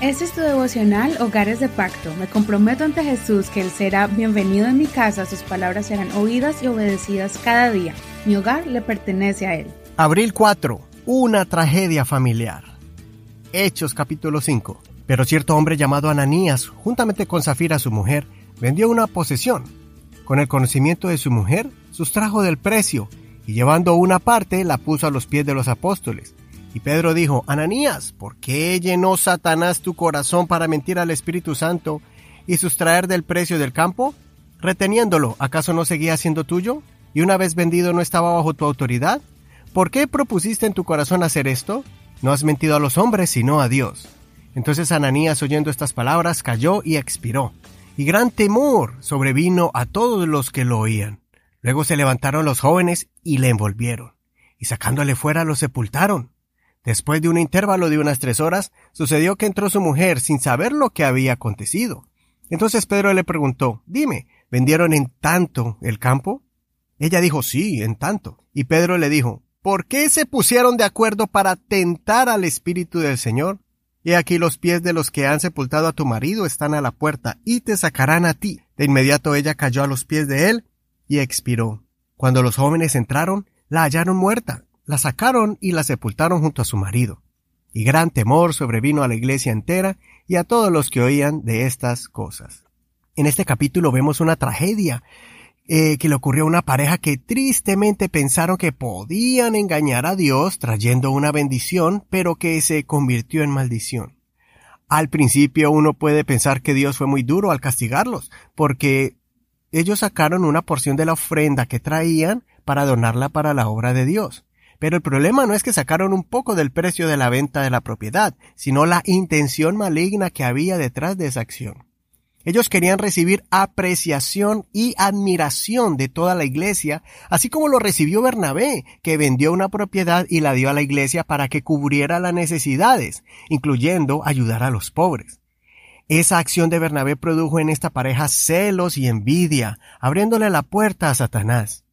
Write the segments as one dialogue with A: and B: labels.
A: Este es tu devocional Hogares de Pacto. Me comprometo ante Jesús que Él será bienvenido en mi casa, sus palabras serán oídas y obedecidas cada día. Mi hogar le pertenece a Él.
B: Abril 4. Una tragedia familiar. Hechos capítulo 5. Pero cierto hombre llamado Ananías, juntamente con Zafira su mujer, vendió una posesión. Con el conocimiento de su mujer, sustrajo del precio, y llevando una parte la puso a los pies de los apóstoles y Pedro dijo, Ananías, ¿por qué llenó Satanás tu corazón para mentir al Espíritu Santo y sustraer del precio del campo? Reteniéndolo, ¿acaso no seguía siendo tuyo? ¿Y una vez vendido no estaba bajo tu autoridad? ¿Por qué propusiste en tu corazón hacer esto? No has mentido a los hombres, sino a Dios. Entonces Ananías, oyendo estas palabras, cayó y expiró. Y gran temor sobrevino a todos los que lo oían. Luego se levantaron los jóvenes y le envolvieron, y sacándole fuera lo sepultaron. Después de un intervalo de unas tres horas, sucedió que entró su mujer sin saber lo que había acontecido. Entonces Pedro le preguntó, Dime, ¿vendieron en tanto el campo? Ella dijo, Sí, en tanto. Y Pedro le dijo, ¿Por qué se pusieron de acuerdo para tentar al Espíritu del Señor? Y aquí los pies de los que han sepultado a tu marido están a la puerta y te sacarán a ti. De inmediato ella cayó a los pies de él y expiró. Cuando los jóvenes entraron, la hallaron muerta la sacaron y la sepultaron junto a su marido. Y gran temor sobrevino a la iglesia entera y a todos los que oían de estas cosas. En este capítulo vemos una tragedia eh, que le ocurrió a una pareja que tristemente pensaron que podían engañar a Dios trayendo una bendición, pero que se convirtió en maldición. Al principio uno puede pensar que Dios fue muy duro al castigarlos, porque ellos sacaron una porción de la ofrenda que traían para donarla para la obra de Dios. Pero el problema no es que sacaron un poco del precio de la venta de la propiedad, sino la intención maligna que había detrás de esa acción. Ellos querían recibir apreciación y admiración de toda la iglesia, así como lo recibió Bernabé, que vendió una propiedad y la dio a la iglesia para que cubriera las necesidades, incluyendo ayudar a los pobres. Esa acción de Bernabé produjo en esta pareja celos y envidia, abriéndole la puerta a Satanás.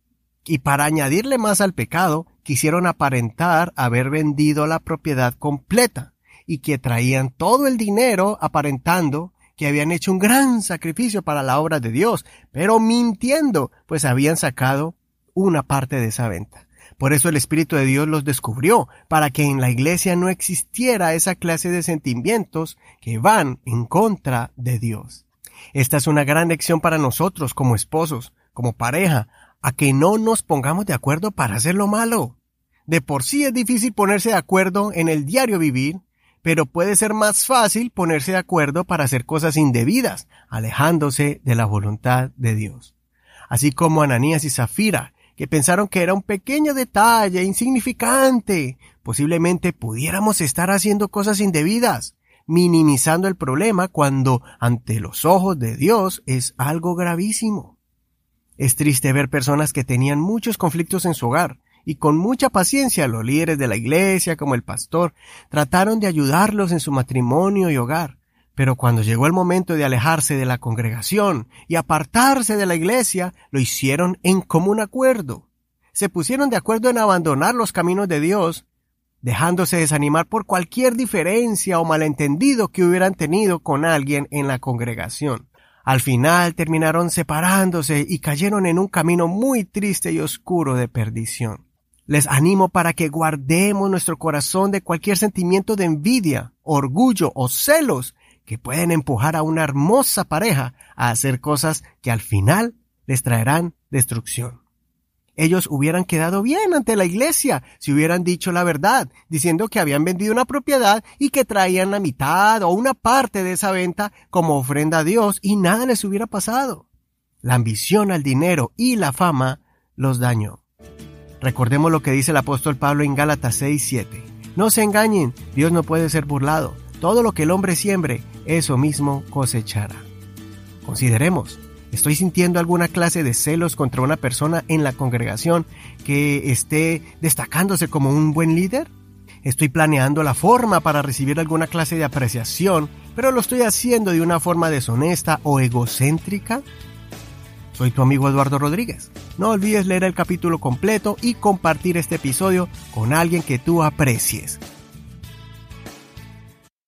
B: Y para añadirle más al pecado, quisieron aparentar haber vendido la propiedad completa y que traían todo el dinero aparentando que habían hecho un gran sacrificio para la obra de Dios, pero mintiendo, pues habían sacado una parte de esa venta. Por eso el Espíritu de Dios los descubrió, para que en la iglesia no existiera esa clase de sentimientos que van en contra de Dios. Esta es una gran lección para nosotros como esposos, como pareja, a que no nos pongamos de acuerdo para hacer lo malo. De por sí es difícil ponerse de acuerdo en el diario vivir, pero puede ser más fácil ponerse de acuerdo para hacer cosas indebidas, alejándose de la voluntad de Dios. Así como Ananías y Zafira, que pensaron que era un pequeño detalle, insignificante, posiblemente pudiéramos estar haciendo cosas indebidas, minimizando el problema cuando ante los ojos de Dios es algo gravísimo. Es triste ver personas que tenían muchos conflictos en su hogar y con mucha paciencia los líderes de la iglesia como el pastor trataron de ayudarlos en su matrimonio y hogar. Pero cuando llegó el momento de alejarse de la congregación y apartarse de la iglesia, lo hicieron en común acuerdo. Se pusieron de acuerdo en abandonar los caminos de Dios, dejándose desanimar por cualquier diferencia o malentendido que hubieran tenido con alguien en la congregación. Al final terminaron separándose y cayeron en un camino muy triste y oscuro de perdición. Les animo para que guardemos nuestro corazón de cualquier sentimiento de envidia, orgullo o celos que pueden empujar a una hermosa pareja a hacer cosas que al final les traerán destrucción ellos hubieran quedado bien ante la iglesia si hubieran dicho la verdad, diciendo que habían vendido una propiedad y que traían la mitad o una parte de esa venta como ofrenda a Dios y nada les hubiera pasado. La ambición al dinero y la fama los dañó. Recordemos lo que dice el apóstol Pablo en Gálatas 6:7. No se engañen, Dios no puede ser burlado. Todo lo que el hombre siembre, eso mismo cosechará. Consideremos, ¿Estoy sintiendo alguna clase de celos contra una persona en la congregación que esté destacándose como un buen líder? ¿Estoy planeando la forma para recibir alguna clase de apreciación, pero lo estoy haciendo de una forma deshonesta o egocéntrica? Soy tu amigo Eduardo Rodríguez. No olvides leer el capítulo completo y compartir este episodio con alguien que tú aprecies.